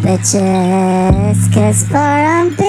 bitches, cause I'm.